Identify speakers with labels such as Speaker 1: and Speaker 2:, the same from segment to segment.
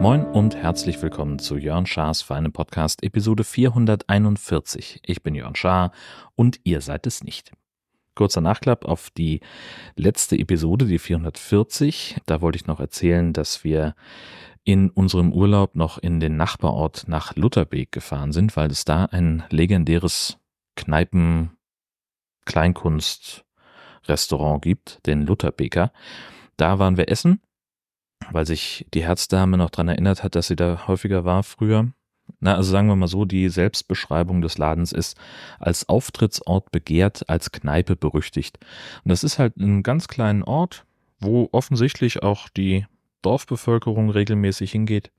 Speaker 1: Moin und herzlich willkommen zu Jörn Schars Feine Podcast Episode 441. Ich bin Jörn Schaar und ihr seid es nicht. Kurzer Nachklapp auf die letzte Episode, die 440. Da wollte ich noch erzählen, dass wir in unserem Urlaub noch in den Nachbarort nach Lutherbeek gefahren sind, weil es da ein legendäres Kneipen Kleinkunst Restaurant gibt, den Lutherbeker. Da waren wir essen weil sich die Herzdame noch dran erinnert hat, dass sie da häufiger war früher. Na, also sagen wir mal so, die Selbstbeschreibung des Ladens ist als Auftrittsort begehrt, als Kneipe berüchtigt. Und das ist halt ein ganz kleinen Ort, wo offensichtlich auch die Dorfbevölkerung regelmäßig hingeht.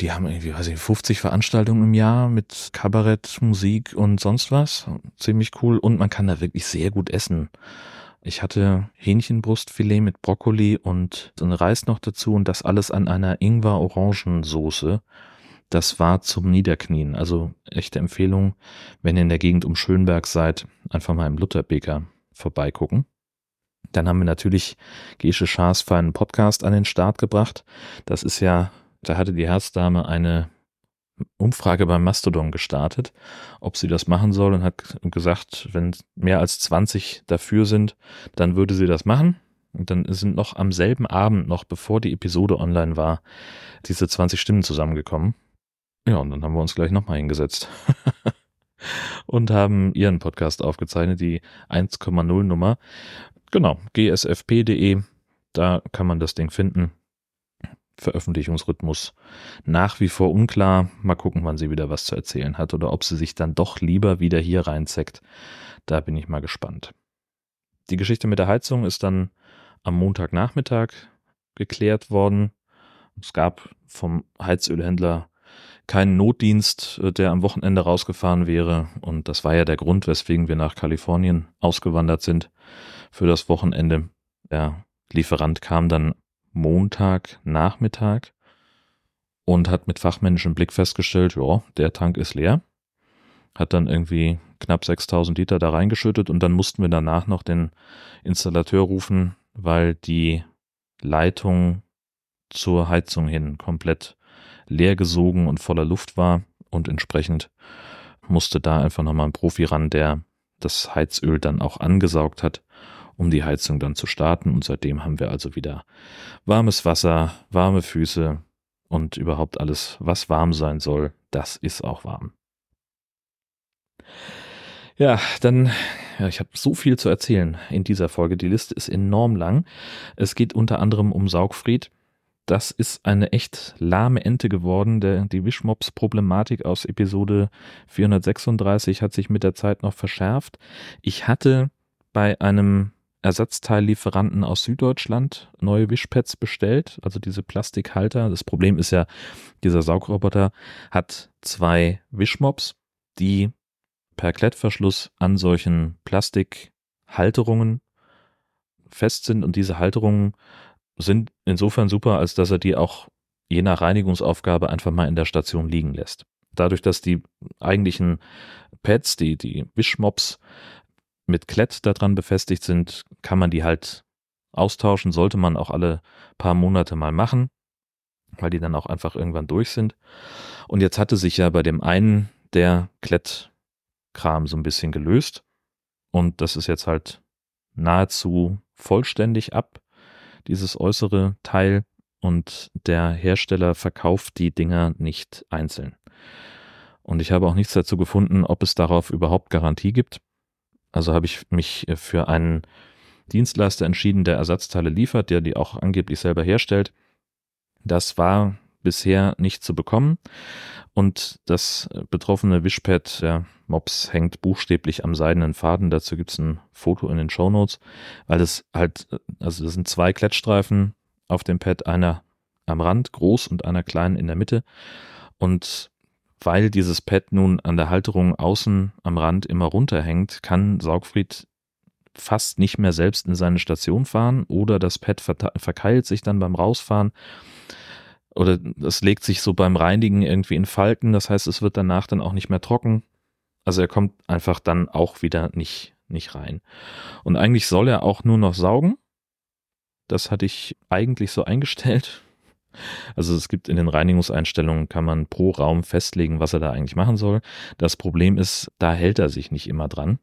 Speaker 1: Die haben irgendwie, weiß ich, 50 Veranstaltungen im Jahr mit Kabarett, Musik und sonst was. Ziemlich cool. Und man kann da wirklich sehr gut essen. Ich hatte Hähnchenbrustfilet mit Brokkoli und so einen Reis noch dazu und das alles an einer Ingwer-Orangensoße. Das war zum Niederknien. Also echte Empfehlung, wenn ihr in der Gegend um Schönberg seid, einfach mal im Lutherbeker vorbeigucken. Dann haben wir natürlich Gesche Schaas feinen Podcast an den Start gebracht. Das ist ja, da hatte die Herzdame eine Umfrage beim Mastodon gestartet, ob sie das machen soll und hat gesagt, wenn mehr als 20 dafür sind, dann würde sie das machen. Und dann sind noch am selben Abend, noch bevor die Episode online war, diese 20 Stimmen zusammengekommen. Ja, und dann haben wir uns gleich nochmal hingesetzt und haben ihren Podcast aufgezeichnet, die 1,0 Nummer. Genau, gsfp.de, da kann man das Ding finden. Veröffentlichungsrhythmus nach wie vor unklar. Mal gucken, wann sie wieder was zu erzählen hat oder ob sie sich dann doch lieber wieder hier reinzeckt. Da bin ich mal gespannt. Die Geschichte mit der Heizung ist dann am Montagnachmittag geklärt worden. Es gab vom Heizölhändler keinen Notdienst, äh, der am Wochenende rausgefahren wäre. Und das war ja der Grund, weswegen wir nach Kalifornien ausgewandert sind für das Wochenende. Der Lieferant kam dann Montagnachmittag und hat mit fachmännischem Blick festgestellt, ja, der Tank ist leer. Hat dann irgendwie knapp 6000 Liter da reingeschüttet und dann mussten wir danach noch den Installateur rufen, weil die Leitung zur Heizung hin komplett leer gesogen und voller Luft war und entsprechend musste da einfach nochmal ein Profi ran, der das Heizöl dann auch angesaugt hat um die Heizung dann zu starten. Und seitdem haben wir also wieder warmes Wasser, warme Füße und überhaupt alles, was warm sein soll, das ist auch warm. Ja, dann, ja, ich habe so viel zu erzählen in dieser Folge. Die Liste ist enorm lang. Es geht unter anderem um Saugfried. Das ist eine echt lahme Ente geworden. Der, die Wischmops-Problematik aus Episode 436 hat sich mit der Zeit noch verschärft. Ich hatte bei einem Ersatzteillieferanten aus Süddeutschland neue Wischpads bestellt, also diese Plastikhalter. Das Problem ist ja, dieser Saugroboter hat zwei Wischmops, die per Klettverschluss an solchen Plastikhalterungen fest sind und diese Halterungen sind insofern super, als dass er die auch je nach Reinigungsaufgabe einfach mal in der Station liegen lässt. Dadurch, dass die eigentlichen Pads, die, die Wischmops, mit Klett daran befestigt sind, kann man die halt austauschen, sollte man auch alle paar Monate mal machen, weil die dann auch einfach irgendwann durch sind. Und jetzt hatte sich ja bei dem einen der Klettkram so ein bisschen gelöst und das ist jetzt halt nahezu vollständig ab, dieses äußere Teil und der Hersteller verkauft die Dinger nicht einzeln. Und ich habe auch nichts dazu gefunden, ob es darauf überhaupt Garantie gibt. Also habe ich mich für einen Dienstleister entschieden, der Ersatzteile liefert, der die auch angeblich selber herstellt. Das war bisher nicht zu bekommen. Und das betroffene Wischpad, der Mops, hängt buchstäblich am seidenen Faden. Dazu gibt es ein Foto in den Show Notes, weil es halt, also das sind zwei Klettstreifen auf dem Pad, einer am Rand groß und einer klein in der Mitte. Und weil dieses Pad nun an der Halterung außen am Rand immer runterhängt, kann Saugfried fast nicht mehr selbst in seine Station fahren oder das Pad verkeilt sich dann beim Rausfahren oder es legt sich so beim Reinigen irgendwie in Falten, das heißt, es wird danach dann auch nicht mehr trocken Also er kommt einfach dann auch wieder nicht, nicht rein. Und eigentlich soll er auch nur noch saugen. Das hatte ich eigentlich so eingestellt. Also es gibt in den Reinigungseinstellungen, kann man pro Raum festlegen, was er da eigentlich machen soll. Das Problem ist, da hält er sich nicht immer dran.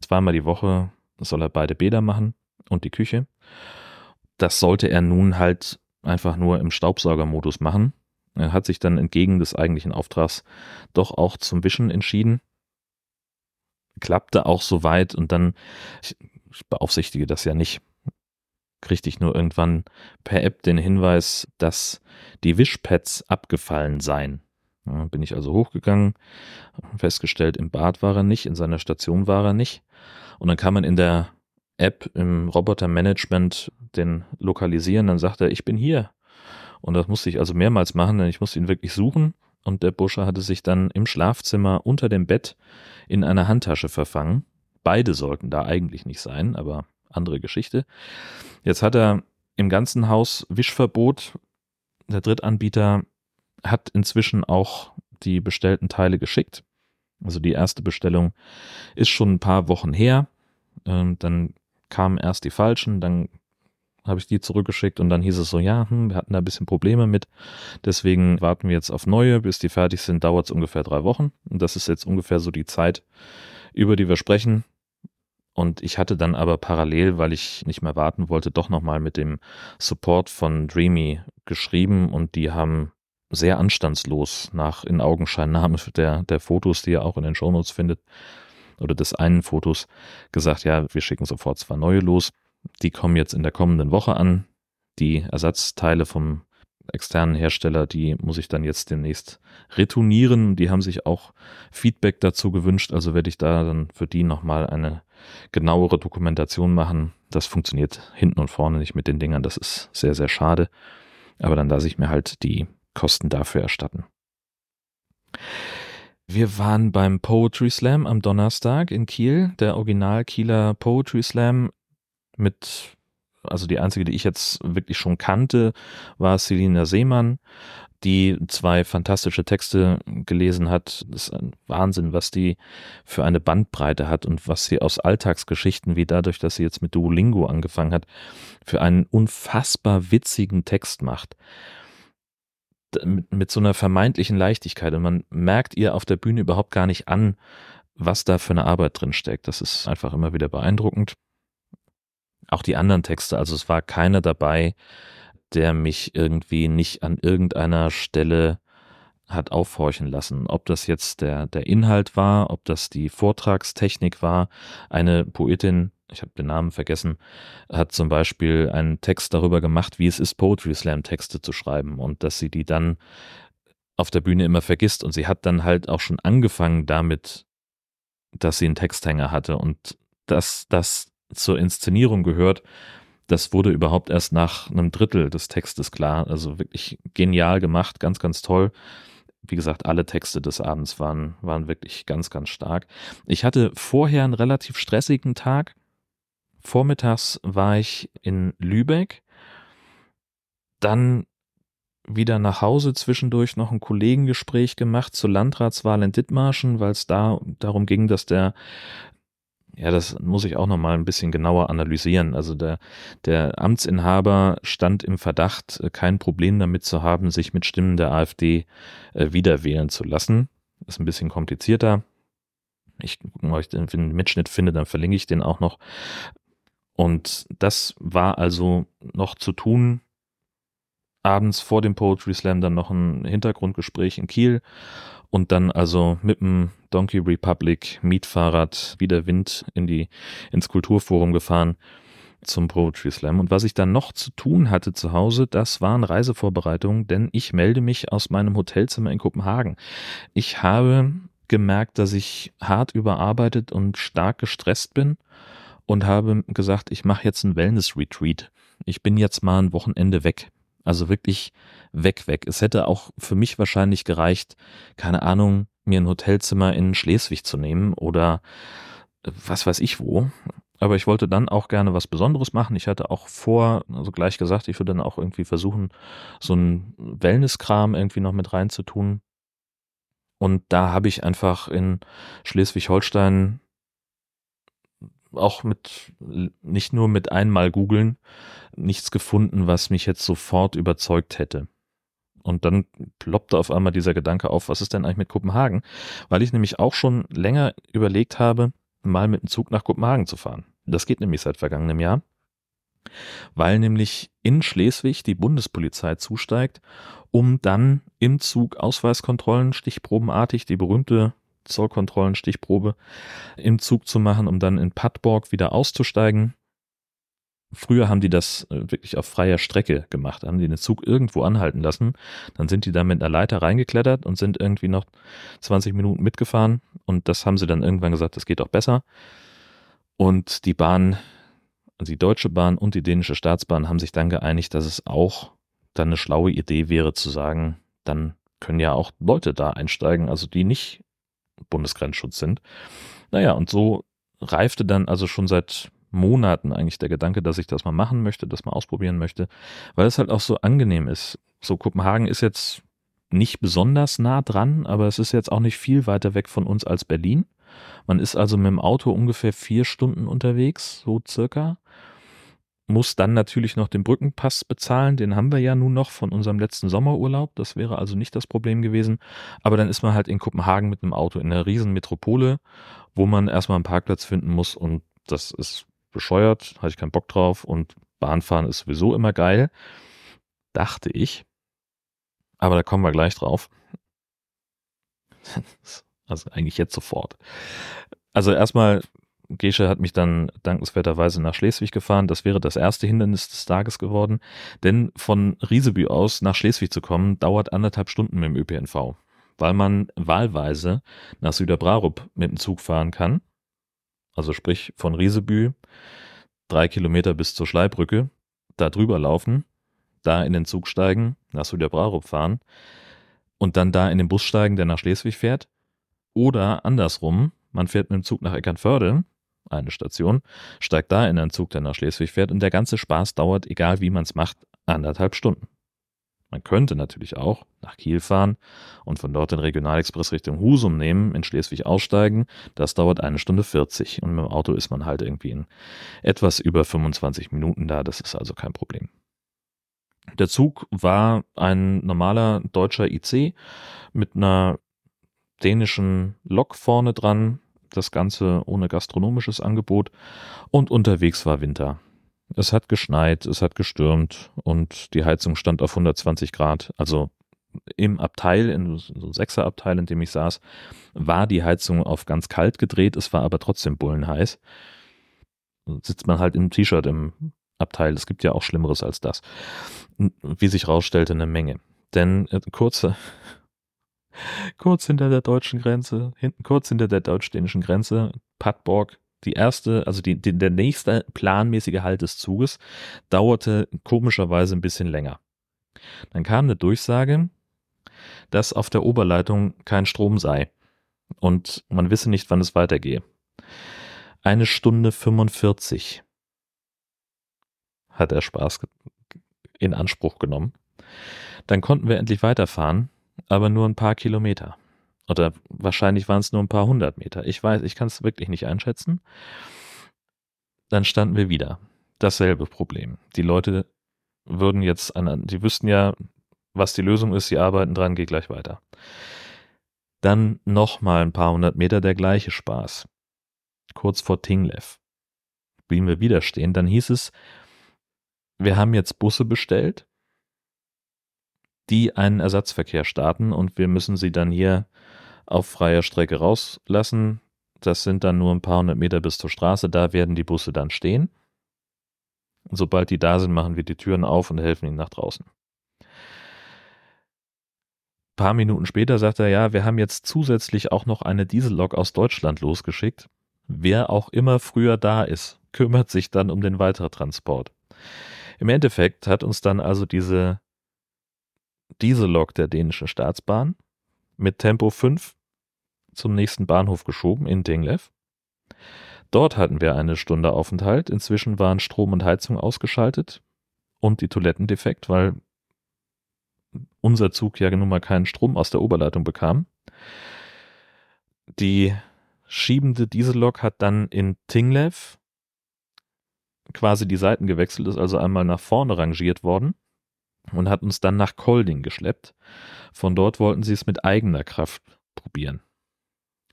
Speaker 1: Zweimal die Woche soll er beide Bäder machen und die Küche. Das sollte er nun halt einfach nur im Staubsaugermodus machen. Er hat sich dann entgegen des eigentlichen Auftrags doch auch zum Wischen entschieden. Klappte auch soweit und dann, ich, ich beaufsichtige das ja nicht, kriegte ich nur irgendwann per App den Hinweis, dass die Wischpads abgefallen seien. Ja, bin ich also hochgegangen, festgestellt, im Bad war er nicht, in seiner Station war er nicht. Und dann kann man in der App im Robotermanagement den lokalisieren, dann sagt er, ich bin hier. Und das musste ich also mehrmals machen, denn ich musste ihn wirklich suchen. Und der Bursche hatte sich dann im Schlafzimmer unter dem Bett in einer Handtasche verfangen. Beide sollten da eigentlich nicht sein, aber andere Geschichte. Jetzt hat er im ganzen Haus Wischverbot. Der Drittanbieter hat inzwischen auch die bestellten Teile geschickt. Also die erste Bestellung ist schon ein paar Wochen her. Ähm, dann kamen erst die falschen, dann habe ich die zurückgeschickt und dann hieß es so, ja, hm, wir hatten da ein bisschen Probleme mit. Deswegen warten wir jetzt auf neue. Bis die fertig sind, dauert es ungefähr drei Wochen. Und das ist jetzt ungefähr so die Zeit, über die wir sprechen. Und ich hatte dann aber parallel, weil ich nicht mehr warten wollte, doch nochmal mit dem Support von Dreamy geschrieben und die haben sehr anstandslos nach in Augenscheinnahme der, der Fotos, die ihr auch in den Shownotes findet, oder des einen Fotos, gesagt, ja, wir schicken sofort zwei neue los. Die kommen jetzt in der kommenden Woche an. Die Ersatzteile vom externen Hersteller, die muss ich dann jetzt demnächst retournieren. Die haben sich auch Feedback dazu gewünscht, also werde ich da dann für die nochmal eine genauere Dokumentation machen. Das funktioniert hinten und vorne nicht mit den Dingern, das ist sehr, sehr schade. Aber dann lasse ich mir halt die Kosten dafür erstatten. Wir waren beim Poetry Slam am Donnerstag in Kiel, der Original Kieler Poetry Slam mit also die einzige, die ich jetzt wirklich schon kannte, war Selina Seemann, die zwei fantastische Texte gelesen hat. Das ist ein Wahnsinn, was die für eine Bandbreite hat und was sie aus Alltagsgeschichten, wie dadurch, dass sie jetzt mit Duolingo angefangen hat, für einen unfassbar witzigen Text macht. Mit, mit so einer vermeintlichen Leichtigkeit. Und man merkt ihr auf der Bühne überhaupt gar nicht an, was da für eine Arbeit drin steckt. Das ist einfach immer wieder beeindruckend auch die anderen Texte. Also es war keiner dabei, der mich irgendwie nicht an irgendeiner Stelle hat aufhorchen lassen. Ob das jetzt der, der Inhalt war, ob das die Vortragstechnik war. Eine Poetin, ich habe den Namen vergessen, hat zum Beispiel einen Text darüber gemacht, wie es ist, Poetry Slam Texte zu schreiben und dass sie die dann auf der Bühne immer vergisst. Und sie hat dann halt auch schon angefangen damit, dass sie einen Texthänger hatte und dass das zur Inszenierung gehört, das wurde überhaupt erst nach einem Drittel des Textes klar. Also wirklich genial gemacht, ganz, ganz toll. Wie gesagt, alle Texte des Abends waren, waren wirklich ganz, ganz stark. Ich hatte vorher einen relativ stressigen Tag. Vormittags war ich in Lübeck. Dann wieder nach Hause zwischendurch noch ein Kollegengespräch gemacht zur Landratswahl in Dithmarschen, weil es da darum ging, dass der ja, das muss ich auch nochmal ein bisschen genauer analysieren. Also der, der Amtsinhaber stand im Verdacht, äh, kein Problem damit zu haben, sich mit Stimmen der AfD äh, wiederwählen zu lassen. ist ein bisschen komplizierter. Ich ob ich den Mitschnitt finde, dann verlinke ich den auch noch. Und das war also noch zu tun. Abends vor dem Poetry Slam dann noch ein Hintergrundgespräch in Kiel und dann also mit dem Donkey Republic Mietfahrrad wie der Wind in die, ins Kulturforum gefahren zum Poetry Slam. Und was ich dann noch zu tun hatte zu Hause, das waren Reisevorbereitungen, denn ich melde mich aus meinem Hotelzimmer in Kopenhagen. Ich habe gemerkt, dass ich hart überarbeitet und stark gestresst bin und habe gesagt, ich mache jetzt ein Wellness-Retreat. Ich bin jetzt mal ein Wochenende weg. Also wirklich weg, weg. Es hätte auch für mich wahrscheinlich gereicht, keine Ahnung, mir ein Hotelzimmer in Schleswig zu nehmen oder äh, was weiß ich wo. Aber ich wollte dann auch gerne was Besonderes machen. Ich hatte auch vor, also gleich gesagt, ich würde dann auch irgendwie versuchen, so einen Wellnesskram irgendwie noch mit reinzutun. Und da habe ich einfach in Schleswig-Holstein auch mit, nicht nur mit einmal googeln, nichts gefunden, was mich jetzt sofort überzeugt hätte. Und dann ploppte auf einmal dieser Gedanke auf, was ist denn eigentlich mit Kopenhagen? Weil ich nämlich auch schon länger überlegt habe, mal mit dem Zug nach Kopenhagen zu fahren. Das geht nämlich seit vergangenem Jahr, weil nämlich in Schleswig die Bundespolizei zusteigt, um dann im Zug Ausweiskontrollen stichprobenartig, die berühmte Zollkontrollen Stichprobe im Zug zu machen, um dann in Padborg wieder auszusteigen. Früher haben die das äh, wirklich auf freier Strecke gemacht, haben die den Zug irgendwo anhalten lassen, dann sind die da mit einer Leiter reingeklettert und sind irgendwie noch 20 Minuten mitgefahren und das haben sie dann irgendwann gesagt, das geht doch besser. Und die Bahn, also die Deutsche Bahn und die dänische Staatsbahn haben sich dann geeinigt, dass es auch dann eine schlaue Idee wäre zu sagen, dann können ja auch Leute da einsteigen, also die nicht Bundesgrenzschutz sind. Naja, und so reifte dann also schon seit Monaten eigentlich der Gedanke, dass ich das mal machen möchte, das mal ausprobieren möchte, weil es halt auch so angenehm ist. So Kopenhagen ist jetzt nicht besonders nah dran, aber es ist jetzt auch nicht viel weiter weg von uns als Berlin. Man ist also mit dem Auto ungefähr vier Stunden unterwegs, so circa. Muss dann natürlich noch den Brückenpass bezahlen, den haben wir ja nun noch von unserem letzten Sommerurlaub. Das wäre also nicht das Problem gewesen. Aber dann ist man halt in Kopenhagen mit einem Auto in einer riesen Metropole, wo man erstmal einen Parkplatz finden muss und das ist bescheuert, hatte ich keinen Bock drauf und Bahnfahren ist sowieso immer geil, dachte ich. Aber da kommen wir gleich drauf. Also eigentlich jetzt sofort. Also erstmal, Gesche hat mich dann dankenswerterweise nach Schleswig gefahren. Das wäre das erste Hindernis des Tages geworden. Denn von Rieseby aus nach Schleswig zu kommen, dauert anderthalb Stunden mit dem ÖPNV. Weil man wahlweise nach Süderbrarup mit dem Zug fahren kann. Also sprich von Riesebü drei Kilometer bis zur Schleibrücke, da drüber laufen, da in den Zug steigen, nach Süderbrarup fahren und dann da in den Bus steigen, der nach Schleswig fährt oder andersrum, man fährt mit dem Zug nach Eckernförde, eine Station, steigt da in einen Zug, der nach Schleswig fährt und der ganze Spaß dauert, egal wie man es macht, anderthalb Stunden. Man könnte natürlich auch nach Kiel fahren und von dort den Regionalexpress Richtung Husum nehmen, in Schleswig aussteigen. Das dauert eine Stunde 40 und mit dem Auto ist man halt irgendwie in etwas über 25 Minuten da. Das ist also kein Problem. Der Zug war ein normaler deutscher IC mit einer dänischen Lok vorne dran, das Ganze ohne gastronomisches Angebot und unterwegs war Winter. Es hat geschneit, es hat gestürmt und die Heizung stand auf 120 Grad. Also im Abteil, in so einem Sechserabteil, in dem ich saß, war die Heizung auf ganz kalt gedreht, es war aber trotzdem bullenheiß. Sitzt man halt im T-Shirt im Abteil, es gibt ja auch Schlimmeres als das. Wie sich rausstellte, eine Menge. Denn äh, kurze, kurz hinter der deutschen Grenze, hinten kurz hinter der deutsch-dänischen Grenze, Padborg, die erste, also die, die, der nächste planmäßige Halt des Zuges dauerte komischerweise ein bisschen länger. Dann kam eine Durchsage, dass auf der Oberleitung kein Strom sei und man wisse nicht, wann es weitergehe. Eine Stunde 45 hat er Spaß in Anspruch genommen. Dann konnten wir endlich weiterfahren aber nur ein paar Kilometer. Oder wahrscheinlich waren es nur ein paar hundert Meter. Ich weiß, ich kann es wirklich nicht einschätzen. Dann standen wir wieder. Dasselbe Problem. Die Leute würden jetzt an, die wüssten ja, was die Lösung ist, sie arbeiten dran, geht gleich weiter. Dann nochmal ein paar hundert Meter der gleiche Spaß. Kurz vor Tinglev. Blieben wir wieder stehen, dann hieß es, wir haben jetzt Busse bestellt die einen Ersatzverkehr starten und wir müssen sie dann hier auf freier Strecke rauslassen. Das sind dann nur ein paar hundert Meter bis zur Straße, da werden die Busse dann stehen. Und sobald die da sind, machen wir die Türen auf und helfen ihnen nach draußen. Ein paar Minuten später sagt er, ja, wir haben jetzt zusätzlich auch noch eine Diesellok aus Deutschland losgeschickt. Wer auch immer früher da ist, kümmert sich dann um den weiteren Transport. Im Endeffekt hat uns dann also diese Diesellok der dänischen Staatsbahn mit Tempo 5 zum nächsten Bahnhof geschoben in Dinglev. Dort hatten wir eine Stunde Aufenthalt. Inzwischen waren Strom und Heizung ausgeschaltet und die Toiletten defekt, weil unser Zug ja nun mal keinen Strom aus der Oberleitung bekam. Die schiebende Diesellok hat dann in Tinglev quasi die Seiten gewechselt, ist also einmal nach vorne rangiert worden und hat uns dann nach Kolding geschleppt. Von dort wollten sie es mit eigener Kraft probieren.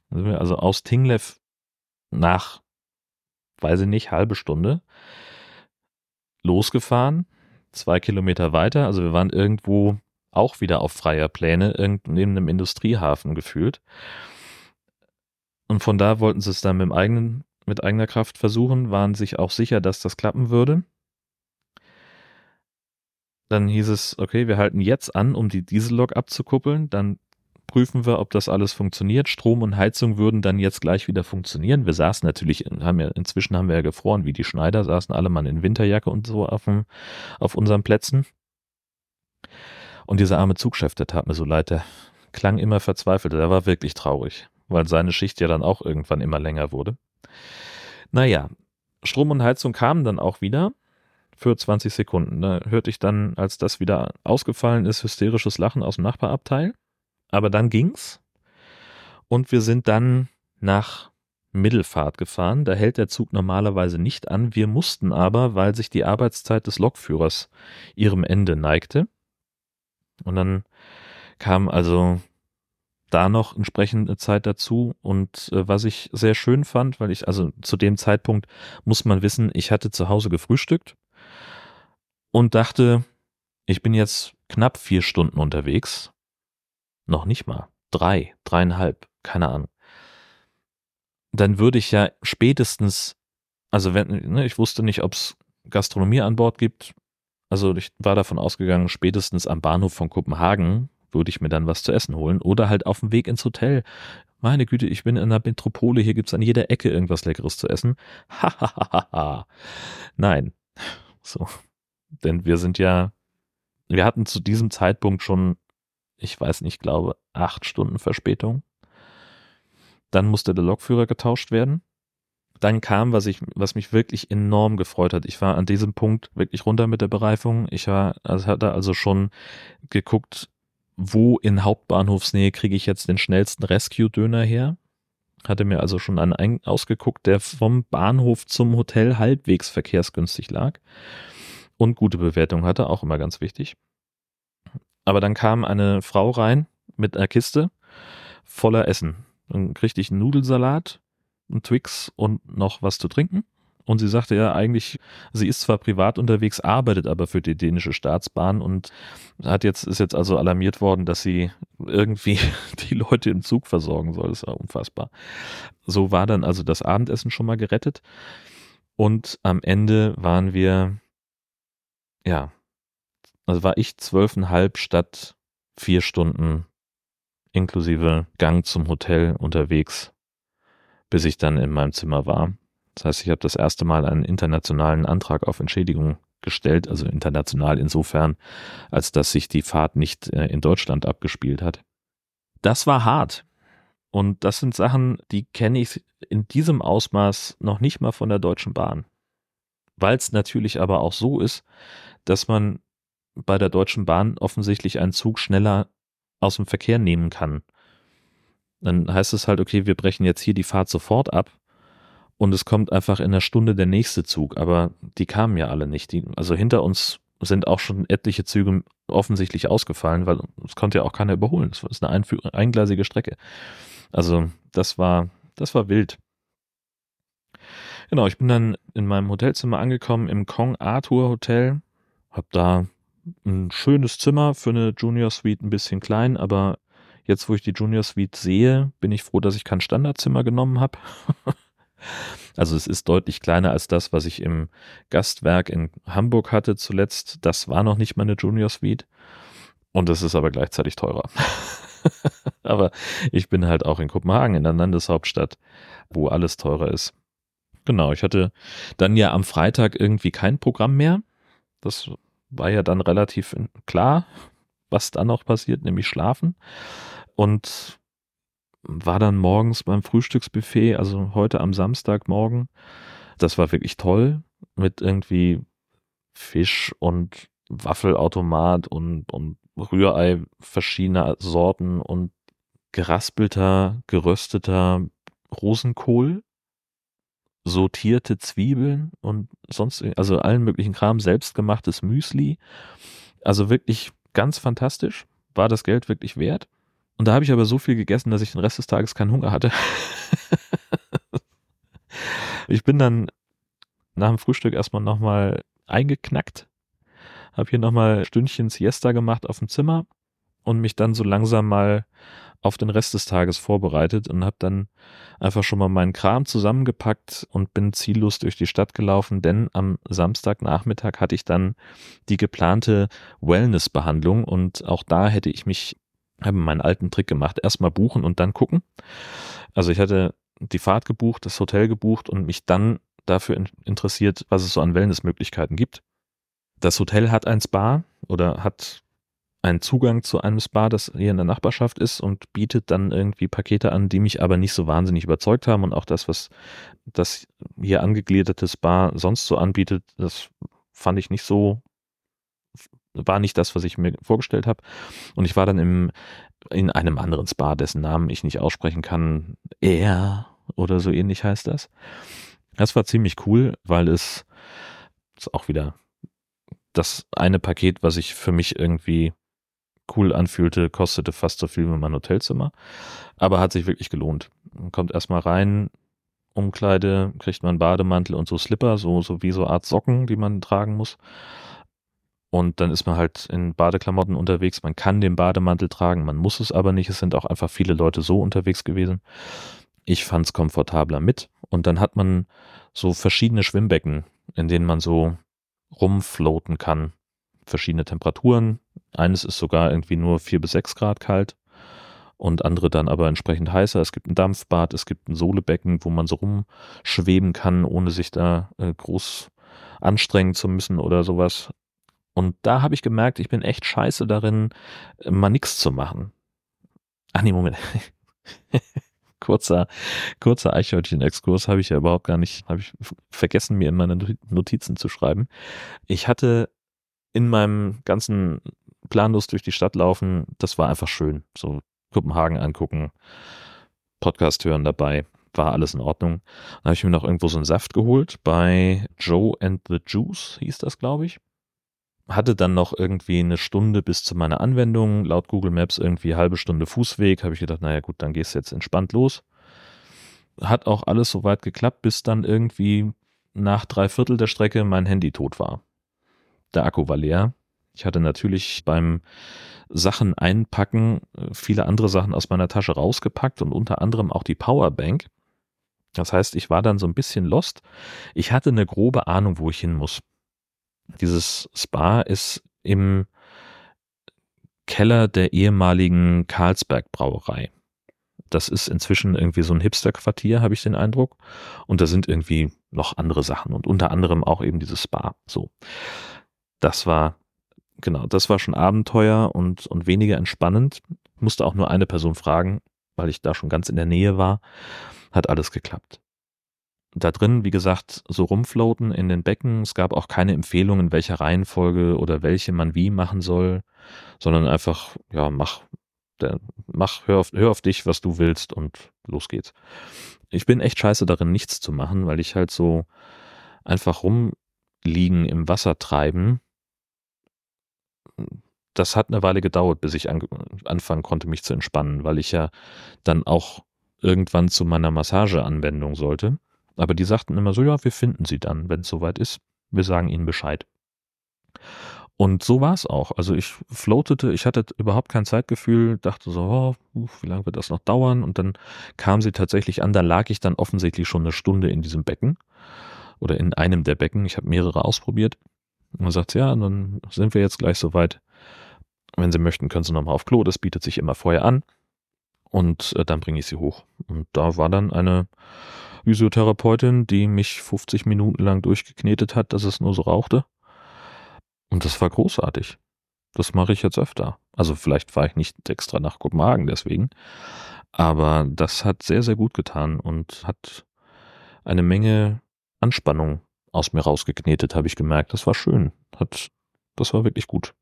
Speaker 1: Also aus Tinglev nach, weiß ich nicht, halbe Stunde losgefahren, zwei Kilometer weiter. Also wir waren irgendwo auch wieder auf freier Pläne, neben einem Industriehafen gefühlt. Und von da wollten sie es dann mit, eigenen, mit eigener Kraft versuchen, waren sich auch sicher, dass das klappen würde. Dann hieß es, okay, wir halten jetzt an, um die Diesellok abzukuppeln. Dann prüfen wir, ob das alles funktioniert. Strom und Heizung würden dann jetzt gleich wieder funktionieren. Wir saßen natürlich, haben ja, inzwischen haben wir ja gefroren wie die Schneider, saßen alle mal in Winterjacke und so auf, dem, auf unseren Plätzen. Und dieser arme Zugchef, der tat mir so leid, der klang immer verzweifelt, der war wirklich traurig, weil seine Schicht ja dann auch irgendwann immer länger wurde. Naja, Strom und Heizung kamen dann auch wieder für 20 Sekunden. Da hörte ich dann, als das wieder ausgefallen ist, hysterisches Lachen aus dem Nachbarabteil. Aber dann ging's und wir sind dann nach Mittelfahrt gefahren. Da hält der Zug normalerweise nicht an. Wir mussten aber, weil sich die Arbeitszeit des Lokführers ihrem Ende neigte. Und dann kam also da noch entsprechende Zeit dazu. Und äh, was ich sehr schön fand, weil ich, also zu dem Zeitpunkt muss man wissen, ich hatte zu Hause gefrühstückt und dachte, ich bin jetzt knapp vier Stunden unterwegs noch nicht mal, drei, dreieinhalb, keine Ahnung, dann würde ich ja spätestens, also wenn, ne, ich wusste nicht, ob es Gastronomie an Bord gibt, also ich war davon ausgegangen, spätestens am Bahnhof von Kopenhagen würde ich mir dann was zu essen holen oder halt auf dem Weg ins Hotel. Meine Güte, ich bin in einer Metropole, hier gibt's an jeder Ecke irgendwas Leckeres zu essen. Hahaha. Nein. So. Denn wir sind ja, wir hatten zu diesem Zeitpunkt schon ich weiß nicht, glaube, acht Stunden Verspätung. Dann musste der Lokführer getauscht werden. Dann kam, was ich, was mich wirklich enorm gefreut hat. Ich war an diesem Punkt wirklich runter mit der Bereifung. Ich war, also hatte also schon geguckt, wo in Hauptbahnhofsnähe kriege ich jetzt den schnellsten Rescue-Döner her. Hatte mir also schon einen ausgeguckt, der vom Bahnhof zum Hotel halbwegs verkehrsgünstig lag und gute Bewertung hatte, auch immer ganz wichtig. Aber dann kam eine Frau rein mit einer Kiste voller Essen. Dann kriegte ich einen Nudelsalat, einen Twix und noch was zu trinken. Und sie sagte ja eigentlich, sie ist zwar privat unterwegs, arbeitet aber für die dänische Staatsbahn und hat jetzt, ist jetzt also alarmiert worden, dass sie irgendwie die Leute im Zug versorgen soll. Das war unfassbar. So war dann also das Abendessen schon mal gerettet. Und am Ende waren wir, ja, also war ich zwölfeinhalb statt vier Stunden inklusive Gang zum Hotel unterwegs, bis ich dann in meinem Zimmer war. Das heißt, ich habe das erste Mal einen internationalen Antrag auf Entschädigung gestellt, also international insofern, als dass sich die Fahrt nicht äh, in Deutschland abgespielt hat. Das war hart. Und das sind Sachen, die kenne ich in diesem Ausmaß noch nicht mal von der Deutschen Bahn. Weil es natürlich aber auch so ist, dass man bei der Deutschen Bahn offensichtlich einen Zug schneller aus dem Verkehr nehmen kann. Dann heißt es halt, okay, wir brechen jetzt hier die Fahrt sofort ab und es kommt einfach in einer Stunde der nächste Zug, aber die kamen ja alle nicht. Die, also hinter uns sind auch schon etliche Züge offensichtlich ausgefallen, weil es konnte ja auch keiner überholen. Es ist eine eingleisige Strecke. Also das war, das war wild. Genau, ich bin dann in meinem Hotelzimmer angekommen im Kong Arthur Hotel, hab da ein schönes Zimmer für eine Junior Suite, ein bisschen klein, aber jetzt, wo ich die Junior Suite sehe, bin ich froh, dass ich kein Standardzimmer genommen habe. also es ist deutlich kleiner als das, was ich im Gastwerk in Hamburg hatte zuletzt. Das war noch nicht meine Junior Suite. Und es ist aber gleichzeitig teurer. aber ich bin halt auch in Kopenhagen, in der Landeshauptstadt, wo alles teurer ist. Genau, ich hatte dann ja am Freitag irgendwie kein Programm mehr. Das war ja dann relativ klar, was dann noch passiert, nämlich schlafen. Und war dann morgens beim Frühstücksbuffet, also heute am Samstagmorgen. Das war wirklich toll mit irgendwie Fisch und Waffelautomat und, und Rührei verschiedener Sorten und geraspelter, gerösteter Rosenkohl, sortierte Zwiebeln und sonst, also allen möglichen Kram, selbstgemachtes Müsli. Also wirklich ganz fantastisch. War das Geld wirklich wert? Und da habe ich aber so viel gegessen, dass ich den Rest des Tages keinen Hunger hatte. ich bin dann nach dem Frühstück erstmal nochmal eingeknackt, habe hier nochmal Stündchen Siesta gemacht auf dem Zimmer und mich dann so langsam mal auf den Rest des Tages vorbereitet und habe dann einfach schon mal meinen Kram zusammengepackt und bin ziellos durch die Stadt gelaufen, denn am Samstagnachmittag hatte ich dann die geplante Wellness-Behandlung und auch da hätte ich mich, habe meinen alten Trick gemacht, erstmal buchen und dann gucken. Also ich hatte die Fahrt gebucht, das Hotel gebucht und mich dann dafür interessiert, was es so an Wellnessmöglichkeiten gibt. Das Hotel hat ein Spa oder hat einen Zugang zu einem Spa, das hier in der Nachbarschaft ist und bietet dann irgendwie Pakete an, die mich aber nicht so wahnsinnig überzeugt haben und auch das, was das hier angegliederte Spa sonst so anbietet, das fand ich nicht so, war nicht das, was ich mir vorgestellt habe. Und ich war dann im, in einem anderen Spa, dessen Namen ich nicht aussprechen kann, Air oder so ähnlich heißt das. Das war ziemlich cool, weil es ist auch wieder das eine Paket, was ich für mich irgendwie cool anfühlte, kostete fast so viel wie mein Hotelzimmer. Aber hat sich wirklich gelohnt. Man kommt erstmal rein, Umkleide, kriegt man Bademantel und so Slipper, so, so wie so Art Socken, die man tragen muss. Und dann ist man halt in Badeklamotten unterwegs. Man kann den Bademantel tragen, man muss es aber nicht. Es sind auch einfach viele Leute so unterwegs gewesen. Ich fand es komfortabler mit. Und dann hat man so verschiedene Schwimmbecken, in denen man so rumfloaten kann. Verschiedene Temperaturen, eines ist sogar irgendwie nur vier bis sechs Grad kalt und andere dann aber entsprechend heißer. Es gibt ein Dampfbad, es gibt ein Sohlebecken, wo man so rumschweben kann, ohne sich da äh, groß anstrengen zu müssen oder sowas. Und da habe ich gemerkt, ich bin echt scheiße darin, äh, mal nichts zu machen. Ach nee, Moment. kurzer, kurzer Eichhörnchen-Exkurs habe ich ja überhaupt gar nicht, habe ich vergessen, mir in meine Notizen zu schreiben. Ich hatte in meinem ganzen planlos durch die Stadt laufen, das war einfach schön. So Kopenhagen angucken, Podcast hören dabei, war alles in Ordnung. Dann habe ich mir noch irgendwo so einen Saft geholt bei Joe and the Juice, hieß das, glaube ich. Hatte dann noch irgendwie eine Stunde bis zu meiner Anwendung, laut Google Maps irgendwie halbe Stunde Fußweg. Habe ich gedacht, naja gut, dann gehst du jetzt entspannt los. Hat auch alles soweit geklappt, bis dann irgendwie nach drei Viertel der Strecke mein Handy tot war. Der Akku war leer ich hatte natürlich beim Sachen einpacken äh, viele andere Sachen aus meiner Tasche rausgepackt und unter anderem auch die Powerbank. Das heißt, ich war dann so ein bisschen lost. Ich hatte eine grobe Ahnung, wo ich hin muss. Dieses Spa ist im Keller der ehemaligen Karlsberg Brauerei. Das ist inzwischen irgendwie so ein Hipster-Quartier, habe ich den Eindruck. Und da sind irgendwie noch andere Sachen und unter anderem auch eben dieses Spa. So. Das war genau, das war schon Abenteuer und, und weniger entspannend. Musste auch nur eine Person fragen, weil ich da schon ganz in der Nähe war. Hat alles geklappt. Da drin, wie gesagt, so rumfloaten in den Becken. Es gab auch keine Empfehlung, in welcher Reihenfolge oder welche man wie machen soll, sondern einfach, ja, mach, mach, hör auf, hör auf dich, was du willst und los geht's. Ich bin echt scheiße darin, nichts zu machen, weil ich halt so einfach rumliegen im Wasser treiben das hat eine Weile gedauert, bis ich an, anfangen konnte, mich zu entspannen, weil ich ja dann auch irgendwann zu meiner Massageanwendung sollte. Aber die sagten immer so, ja, wir finden sie dann, wenn es soweit ist. Wir sagen ihnen Bescheid. Und so war es auch. Also ich floatete, ich hatte überhaupt kein Zeitgefühl, dachte so, oh, wie lange wird das noch dauern? Und dann kam sie tatsächlich an, da lag ich dann offensichtlich schon eine Stunde in diesem Becken oder in einem der Becken. Ich habe mehrere ausprobiert. Und dann sagt ja, dann sind wir jetzt gleich soweit. Wenn Sie möchten, können Sie nochmal auf Klo. Das bietet sich immer vorher an. Und äh, dann bringe ich Sie hoch. Und da war dann eine Physiotherapeutin, die mich 50 Minuten lang durchgeknetet hat, dass es nur so rauchte. Und das war großartig. Das mache ich jetzt öfter. Also vielleicht fahre ich nicht extra nach Kopenhagen deswegen. Aber das hat sehr, sehr gut getan und hat eine Menge Anspannung aus mir rausgeknetet, habe ich gemerkt. Das war schön. Hat, das war wirklich gut.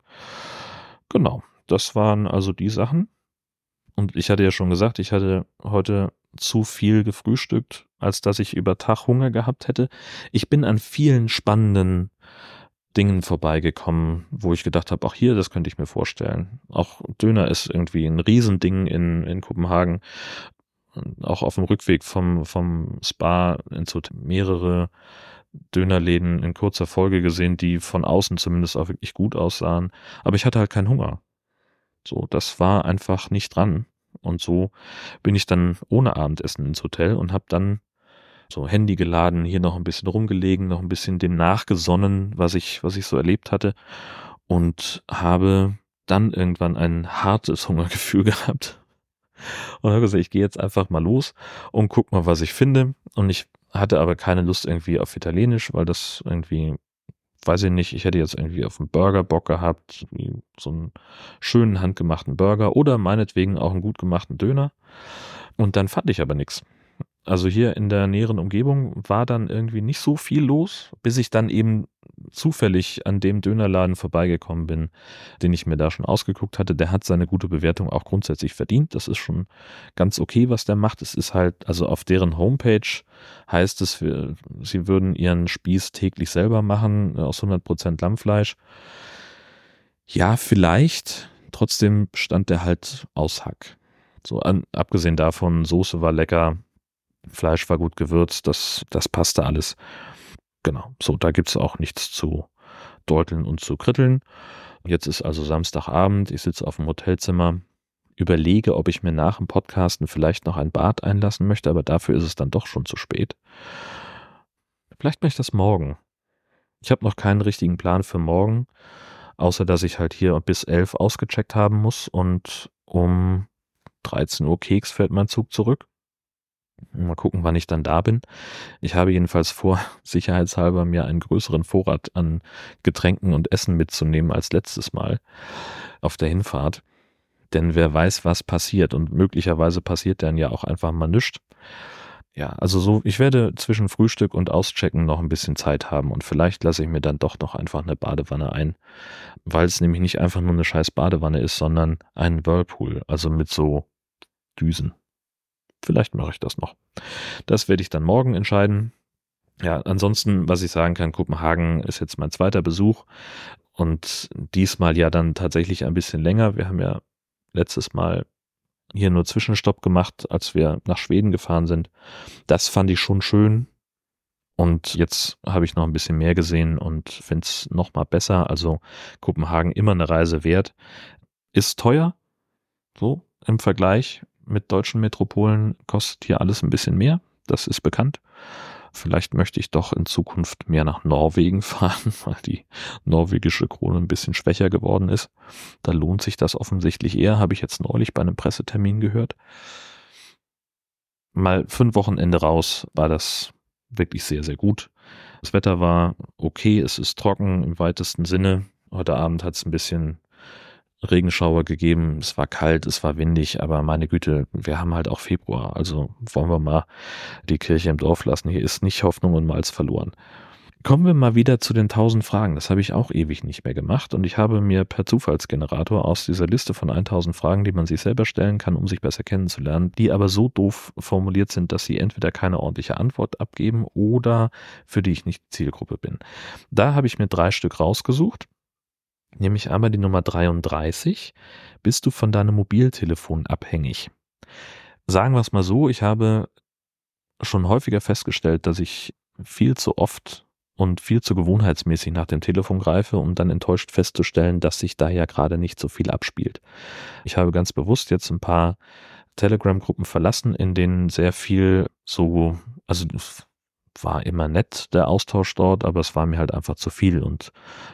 Speaker 1: Genau. Das waren also die Sachen. Und ich hatte ja schon gesagt, ich hatte heute zu viel gefrühstückt, als dass ich über Tag Hunger gehabt hätte. Ich bin an vielen spannenden Dingen vorbeigekommen, wo ich gedacht habe, auch hier, das könnte ich mir vorstellen. Auch Döner ist irgendwie ein Riesending in, in Kopenhagen. Auch auf dem Rückweg vom, vom Spa in so mehrere Dönerläden in kurzer Folge gesehen, die von außen zumindest auch wirklich gut aussahen. Aber ich hatte halt keinen Hunger. So, das war einfach nicht dran. Und so bin ich dann ohne Abendessen ins Hotel und habe dann so Handy geladen, hier noch ein bisschen rumgelegen, noch ein bisschen dem nachgesonnen, was ich, was ich so erlebt hatte und habe dann irgendwann ein hartes Hungergefühl gehabt und habe gesagt, ich gehe jetzt einfach mal los und guck mal, was ich finde. Und ich hatte aber keine Lust irgendwie auf Italienisch, weil das irgendwie, weiß ich nicht, ich hätte jetzt irgendwie auf einen Burger Bock gehabt, so einen schönen handgemachten Burger oder meinetwegen auch einen gut gemachten Döner. Und dann fand ich aber nichts. Also hier in der näheren Umgebung war dann irgendwie nicht so viel los, bis ich dann eben zufällig an dem Dönerladen vorbeigekommen bin, den ich mir da schon ausgeguckt hatte. Der hat seine gute Bewertung auch grundsätzlich verdient. Das ist schon ganz okay, was der macht. Es ist halt, also auf deren Homepage heißt es, sie würden ihren Spieß täglich selber machen, aus 100% Lammfleisch. Ja, vielleicht. Trotzdem stand der halt aus Hack. So, an, abgesehen davon, Soße war lecker, Fleisch war gut gewürzt, das, das passte alles. Genau, so, da gibt es auch nichts zu deuteln und zu kritteln. Jetzt ist also Samstagabend, ich sitze auf dem Hotelzimmer, überlege, ob ich mir nach dem Podcasten vielleicht noch ein Bad einlassen möchte, aber dafür ist es dann doch schon zu spät. Vielleicht mache ich das morgen. Ich habe noch keinen richtigen Plan für morgen, außer dass ich halt hier bis 11 ausgecheckt haben muss und um 13 Uhr Keks fährt mein Zug zurück. Mal gucken, wann ich dann da bin. Ich habe jedenfalls vor, sicherheitshalber mir einen größeren Vorrat an Getränken und Essen mitzunehmen als letztes Mal auf der Hinfahrt. Denn wer weiß, was passiert und möglicherweise passiert dann ja auch einfach mal nichts. Ja, also so, ich werde zwischen Frühstück und Auschecken noch ein bisschen Zeit haben und vielleicht lasse ich mir dann doch noch einfach eine Badewanne ein, weil es nämlich nicht einfach nur eine scheiß Badewanne ist, sondern ein Whirlpool, also mit so Düsen. Vielleicht mache ich das noch. Das werde ich dann morgen entscheiden. Ja, ansonsten, was ich sagen kann, Kopenhagen ist jetzt mein zweiter Besuch und diesmal ja dann tatsächlich ein bisschen länger. Wir haben ja letztes Mal hier nur Zwischenstopp gemacht, als wir nach Schweden gefahren sind. Das fand ich schon schön. Und jetzt habe ich noch ein bisschen mehr gesehen und finde es noch mal besser. Also Kopenhagen immer eine Reise wert. Ist teuer, so im Vergleich mit deutschen Metropolen kostet hier alles ein bisschen mehr. Das ist bekannt. Vielleicht möchte ich doch in Zukunft mehr nach Norwegen fahren, weil die norwegische Krone ein bisschen schwächer geworden ist. Da lohnt sich das offensichtlich eher, habe ich jetzt neulich bei einem Pressetermin gehört. Mal fünf Wochenende raus war das wirklich sehr, sehr gut. Das Wetter war okay, es ist trocken im weitesten Sinne. Heute Abend hat es ein bisschen Regenschauer gegeben. Es war kalt, es war windig, aber meine Güte, wir haben halt auch Februar. Also wollen wir mal die Kirche im Dorf lassen. Hier ist nicht Hoffnung und Malz verloren. Kommen wir mal wieder zu den 1000 Fragen. Das habe ich auch ewig nicht mehr gemacht und ich habe mir per Zufallsgenerator aus dieser Liste von 1000 Fragen, die man sich selber stellen kann, um sich besser kennenzulernen, die aber so doof formuliert sind, dass sie entweder keine ordentliche Antwort abgeben oder für die ich nicht Zielgruppe bin. Da habe ich mir drei Stück rausgesucht nämlich einmal die Nummer 33. Bist du von deinem Mobiltelefon abhängig? Sagen wir es mal so, ich habe schon häufiger festgestellt, dass ich viel zu oft und viel zu gewohnheitsmäßig nach dem Telefon greife, um dann enttäuscht festzustellen, dass sich da ja gerade nicht so viel abspielt. Ich habe ganz bewusst jetzt ein paar Telegram-Gruppen verlassen, in denen sehr viel so, also war immer nett, der Austausch dort, aber es war mir halt einfach zu viel und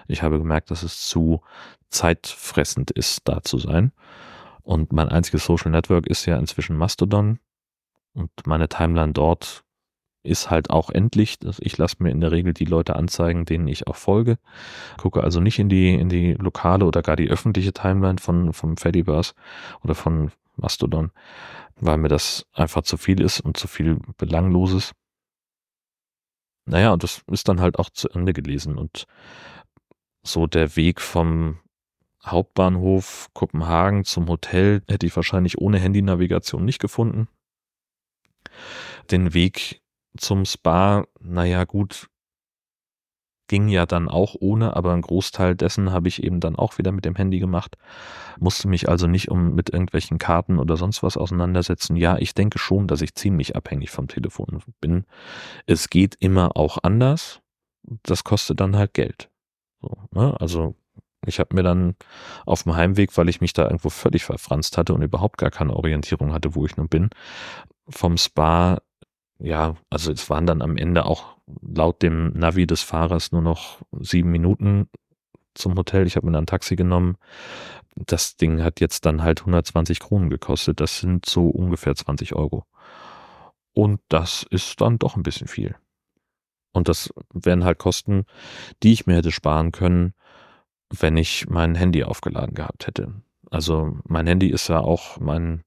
Speaker 1: ich habe gemerkt, dass es zu zeitfressend ist, da zu sein. Und mein einziges Social Network ist ja inzwischen Mastodon und meine Timeline dort ist halt auch endlich. Ich lasse mir in der Regel die Leute anzeigen, denen ich auch folge. Gucke also nicht in die, in die lokale oder gar die öffentliche Timeline von, vom Fediverse oder von Mastodon, weil mir das einfach zu viel ist und zu viel Belangloses. Naja, und das ist dann halt auch zu Ende gelesen und so der Weg vom Hauptbahnhof Kopenhagen zum Hotel hätte ich wahrscheinlich ohne Handynavigation nicht gefunden. Den Weg zum Spa, naja gut, ging ja dann auch ohne, aber ein Großteil dessen habe ich eben dann auch wieder mit dem Handy gemacht, musste mich also nicht um mit irgendwelchen Karten oder sonst was auseinandersetzen. Ja, ich denke schon, dass ich ziemlich abhängig vom Telefon bin. Es geht immer auch anders. Das kostet dann halt Geld. So, ne? Also ich habe mir dann auf dem Heimweg, weil ich mich da irgendwo völlig verfranst hatte und überhaupt gar keine Orientierung hatte, wo ich nun bin, vom Spa ja, also es waren dann am Ende auch laut dem Navi des Fahrers nur noch sieben Minuten zum Hotel. Ich habe mir dann ein Taxi genommen. Das Ding hat jetzt dann halt 120 Kronen gekostet. Das sind so ungefähr 20 Euro. Und das ist dann doch ein bisschen viel. Und das wären halt Kosten, die ich mir hätte sparen können, wenn ich mein Handy aufgeladen gehabt hätte. Also mein Handy ist ja auch mein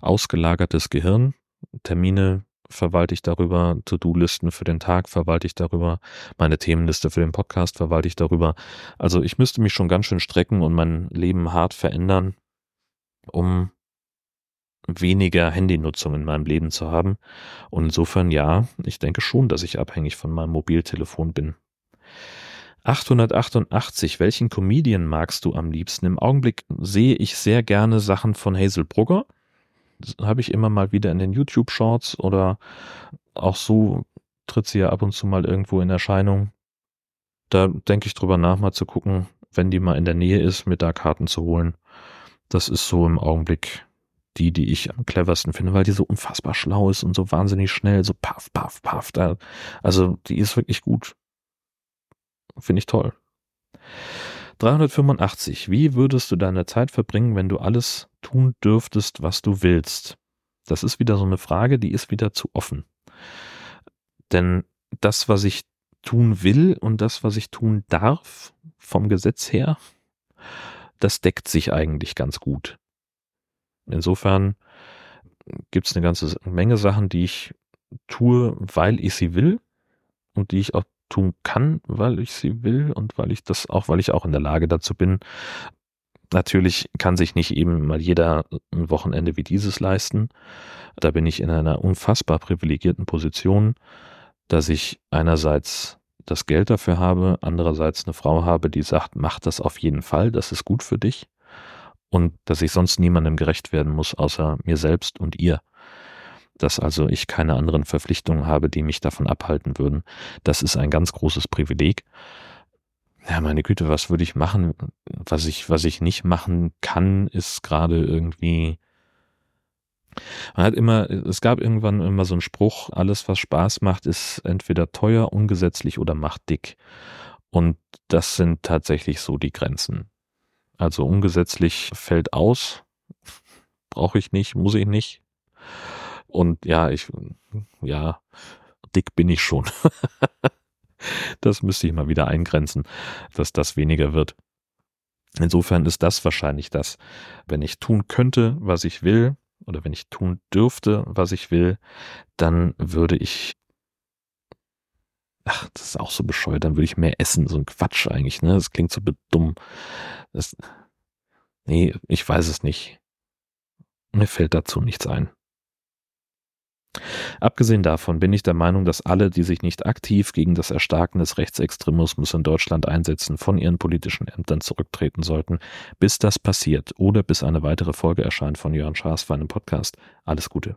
Speaker 1: ausgelagertes Gehirn. Termine verwalte ich darüber, To-Do-Listen für den Tag verwalte ich darüber, meine Themenliste für den Podcast verwalte ich darüber. Also ich müsste mich schon ganz schön strecken und mein Leben hart verändern, um weniger Handynutzung in meinem Leben zu haben. Und insofern ja, ich denke schon, dass ich abhängig von meinem Mobiltelefon bin. 888, welchen Comedian magst du am liebsten? Im Augenblick sehe ich sehr gerne Sachen von Hazel Brugger habe ich immer mal wieder in den YouTube-Shorts oder auch so tritt sie ja ab und zu mal irgendwo in Erscheinung. Da denke ich drüber nach, mal zu gucken, wenn die mal in der Nähe ist, mit da Karten zu holen. Das ist so im Augenblick die, die ich am cleversten finde, weil die so unfassbar schlau ist und so wahnsinnig schnell, so paff, paff, paff. Da, also die ist wirklich gut. Finde ich toll. 385. Wie würdest du deine Zeit verbringen, wenn du alles tun dürftest, was du willst? Das ist wieder so eine Frage, die ist wieder zu offen. Denn das, was ich tun will und das, was ich tun darf, vom Gesetz her, das deckt sich eigentlich ganz gut. Insofern gibt es eine ganze Menge Sachen, die ich tue, weil ich sie will und die ich auch tun kann, weil ich sie will und weil ich das auch, weil ich auch in der Lage dazu bin. Natürlich kann sich nicht eben mal jeder ein Wochenende wie dieses leisten. Da bin ich in einer unfassbar privilegierten Position, dass ich einerseits das Geld dafür habe, andererseits eine Frau habe, die sagt, mach das auf jeden Fall, das ist gut für dich und dass ich sonst niemandem gerecht werden muss, außer mir selbst und ihr dass also ich keine anderen Verpflichtungen habe, die mich davon abhalten würden. Das ist ein ganz großes Privileg. Ja, meine Güte, was würde ich machen? Was ich, was ich nicht machen kann, ist gerade irgendwie. Man hat immer, es gab irgendwann immer so einen Spruch, alles was Spaß macht, ist entweder teuer, ungesetzlich oder macht dick. Und das sind tatsächlich so die Grenzen. Also ungesetzlich fällt aus, brauche ich nicht, muss ich nicht. Und ja, ich, ja, dick bin ich schon. das müsste ich mal wieder eingrenzen, dass das weniger wird. Insofern ist das wahrscheinlich das, wenn ich tun könnte, was ich will, oder wenn ich tun dürfte, was ich will, dann würde ich, ach, das ist auch so bescheuert, dann würde ich mehr essen, so ein Quatsch eigentlich, ne? Das klingt so dumm. Das, nee, ich weiß es nicht. Mir fällt dazu nichts ein. Abgesehen davon bin ich der Meinung, dass alle, die sich nicht aktiv gegen das Erstarken des Rechtsextremismus in Deutschland einsetzen, von ihren politischen Ämtern zurücktreten sollten, bis das passiert oder bis eine weitere Folge erscheint von Jörn Schaas für einen Podcast. Alles Gute.